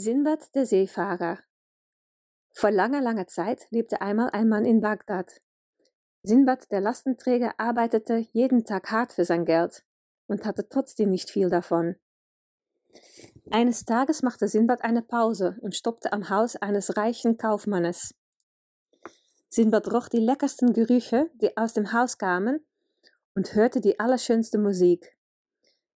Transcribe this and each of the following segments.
Sinbad der Seefahrer Vor langer, langer Zeit lebte einmal ein Mann in Bagdad. Sinbad der Lastenträger arbeitete jeden Tag hart für sein Geld und hatte trotzdem nicht viel davon. Eines Tages machte Sinbad eine Pause und stoppte am Haus eines reichen Kaufmannes. Sinbad roch die leckersten Gerüche, die aus dem Haus kamen, und hörte die allerschönste Musik.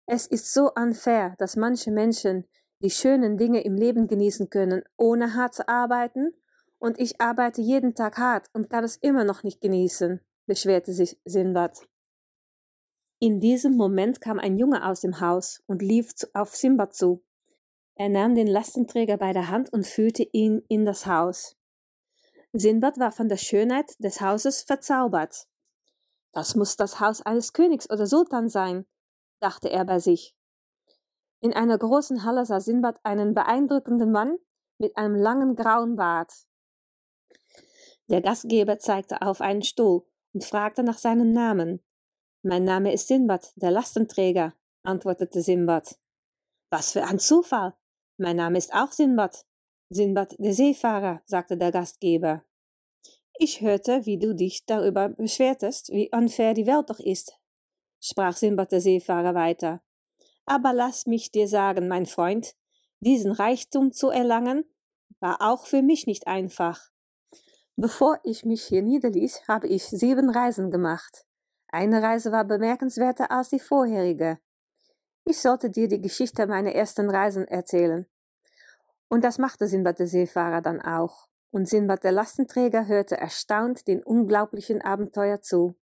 Es ist so unfair, dass manche Menschen die schönen Dinge im Leben genießen können, ohne hart zu arbeiten, und ich arbeite jeden Tag hart und kann es immer noch nicht genießen, beschwerte sich Sinbad. In diesem Moment kam ein Junge aus dem Haus und lief auf Sinbad zu. Er nahm den Lastenträger bei der Hand und führte ihn in das Haus. Sinbad war von der Schönheit des Hauses verzaubert. Das muss das Haus eines Königs oder Sultans sein, dachte er bei sich. In einer großen Halle sah Sinbad einen beeindruckenden Mann mit einem langen grauen Bart. Der Gastgeber zeigte auf einen Stuhl und fragte nach seinem Namen. Mein Name ist Sinbad, der Lastenträger, antwortete Sinbad. Was für ein Zufall! Mein Name ist auch Sinbad. Sinbad der Seefahrer, sagte der Gastgeber. Ich hörte, wie du dich darüber beschwertest, wie unfair die Welt doch ist, sprach Sinbad der Seefahrer weiter. Aber lass mich dir sagen, mein Freund, diesen Reichtum zu erlangen, war auch für mich nicht einfach. Bevor ich mich hier niederließ, habe ich sieben Reisen gemacht. Eine Reise war bemerkenswerter als die vorherige. Ich sollte dir die Geschichte meiner ersten Reisen erzählen. Und das machte Sinbad der Seefahrer dann auch. Und Sinbad der Lastenträger hörte erstaunt den unglaublichen Abenteuer zu.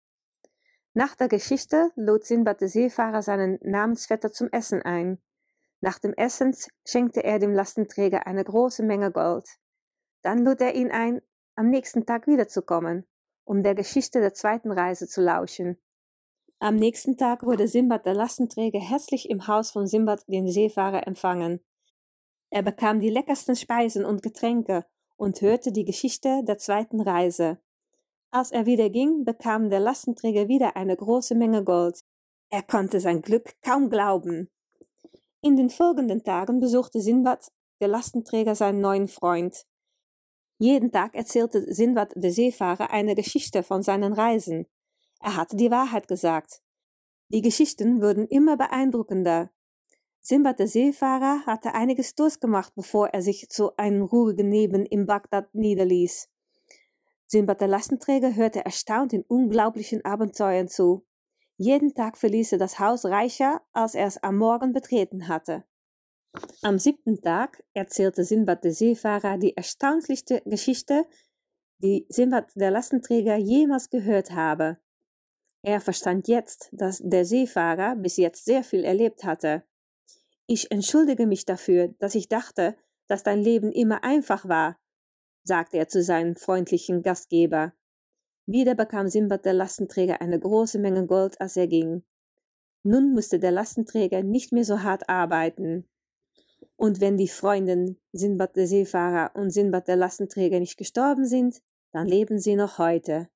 Nach der Geschichte lud Sinbad der Seefahrer seinen Namensvetter zum Essen ein. Nach dem Essen schenkte er dem Lastenträger eine große Menge Gold. Dann lud er ihn ein, am nächsten Tag wiederzukommen, um der Geschichte der zweiten Reise zu lauschen. Am nächsten Tag wurde Simbad der Lastenträger herzlich im Haus von Simbad den Seefahrer empfangen. Er bekam die leckersten Speisen und Getränke und hörte die Geschichte der zweiten Reise. Als er wieder ging, bekam der Lastenträger wieder eine große Menge Gold. Er konnte sein Glück kaum glauben. In den folgenden Tagen besuchte Sinbad, der Lastenträger, seinen neuen Freund. Jeden Tag erzählte Sinbad der Seefahrer eine Geschichte von seinen Reisen. Er hatte die Wahrheit gesagt. Die Geschichten wurden immer beeindruckender. Sinbad der Seefahrer hatte einiges durchgemacht, bevor er sich zu einem ruhigen Leben in Bagdad niederließ. Sinbad der Lastenträger hörte erstaunt den unglaublichen Abenteuern zu. Jeden Tag verließ er das Haus reicher, als er es am Morgen betreten hatte. Am siebten Tag erzählte Sinbad der Seefahrer die erstaunlichste Geschichte, die Sinbad der Lastenträger jemals gehört habe. Er verstand jetzt, dass der Seefahrer bis jetzt sehr viel erlebt hatte. Ich entschuldige mich dafür, dass ich dachte, dass dein Leben immer einfach war, sagte er zu seinem freundlichen Gastgeber. Wieder bekam Simbad der Lastenträger eine große Menge Gold, als er ging. Nun musste der Lastenträger nicht mehr so hart arbeiten. Und wenn die Freundin Sinbad der Seefahrer und Sinbad der Lastenträger nicht gestorben sind, dann leben sie noch heute.